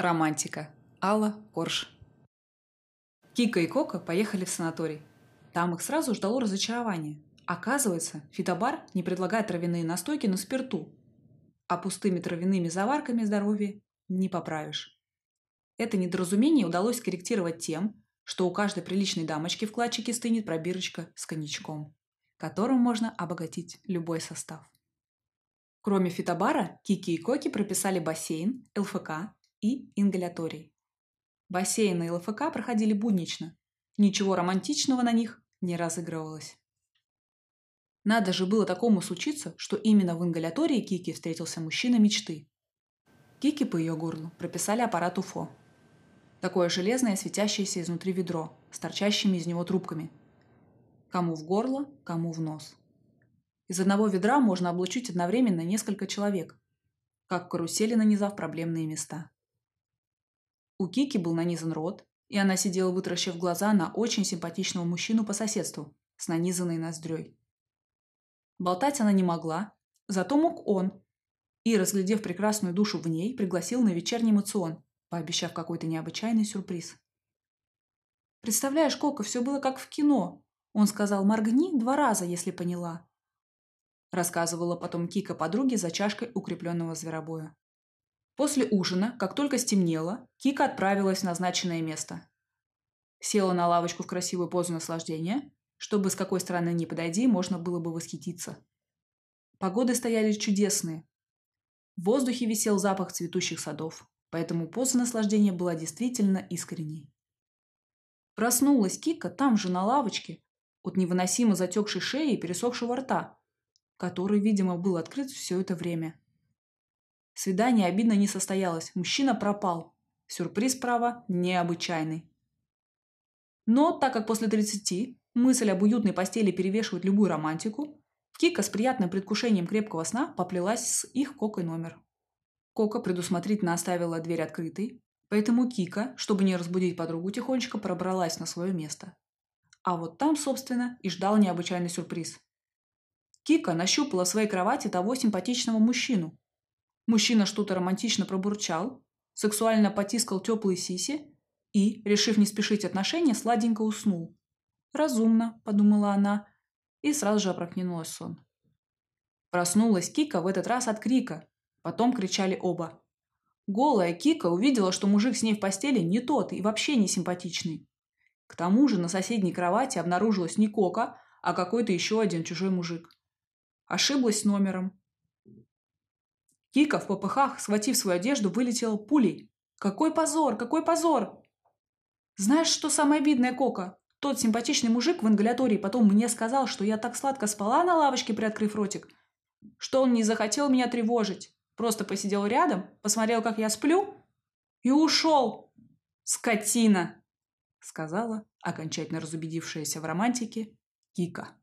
Романтика. Алла Корж. Кика и Кока поехали в санаторий. Там их сразу ждало разочарование. Оказывается, фитобар не предлагает травяные настойки на спирту, а пустыми травяными заварками здоровье не поправишь. Это недоразумение удалось скорректировать тем, что у каждой приличной дамочки в кладчике стынет пробирочка с коньячком, которым можно обогатить любой состав. Кроме фитобара, Кики и Коки прописали бассейн, ЛФК, и ингаляторий. Бассейны и ЛФК проходили буднично. Ничего романтичного на них не разыгрывалось. Надо же было такому случиться, что именно в ингалятории Кики встретился мужчина мечты. Кики по ее горлу прописали аппарат УФО. Такое железное, светящееся изнутри ведро, с торчащими из него трубками. Кому в горло, кому в нос. Из одного ведра можно облучить одновременно несколько человек, как в карусели нанизав проблемные места. У Кики был нанизан рот, и она сидела, вытаращив глаза на очень симпатичного мужчину по соседству с нанизанной ноздрёй. Болтать она не могла, зато мог он, и, разглядев прекрасную душу в ней, пригласил на вечерний мацион, пообещав какой-то необычайный сюрприз. «Представляешь, Кока, все было как в кино. Он сказал, моргни два раза, если поняла», рассказывала потом Кика подруге за чашкой укрепленного зверобоя. После ужина, как только стемнело, Кика отправилась в назначенное место. Села на лавочку в красивую позу наслаждения, чтобы с какой стороны ни подойди, можно было бы восхититься. Погоды стояли чудесные. В воздухе висел запах цветущих садов, поэтому поза наслаждения была действительно искренней. Проснулась Кика там же, на лавочке, от невыносимо затекшей шеи и пересохшего рта, который, видимо, был открыт все это время. Свидание обидно не состоялось, мужчина пропал. Сюрприз, право, необычайный. Но так как после 30 мысль об уютной постели перевешивает любую романтику, Кика с приятным предвкушением крепкого сна поплелась с их Кокой номер. Кока предусмотрительно оставила дверь открытой, поэтому Кика, чтобы не разбудить подругу, тихонечко пробралась на свое место. А вот там, собственно, и ждал необычайный сюрприз. Кика нащупала в своей кровати того симпатичного мужчину, Мужчина что-то романтично пробурчал, сексуально потискал теплые сиси и, решив не спешить отношения, сладенько уснул. «Разумно», – подумала она, и сразу же опрокинулась сон. Проснулась Кика в этот раз от крика. Потом кричали оба. Голая Кика увидела, что мужик с ней в постели не тот и вообще не симпатичный. К тому же на соседней кровати обнаружилась не Кока, а какой-то еще один чужой мужик. Ошиблась номером. Кика в попыхах, схватив свою одежду, вылетела пулей. «Какой позор! Какой позор!» «Знаешь, что самое обидное, Кока? Тот симпатичный мужик в ингалятории потом мне сказал, что я так сладко спала на лавочке, приоткрыв ротик, что он не захотел меня тревожить. Просто посидел рядом, посмотрел, как я сплю, и ушел. Скотина!» Сказала окончательно разубедившаяся в романтике Кика.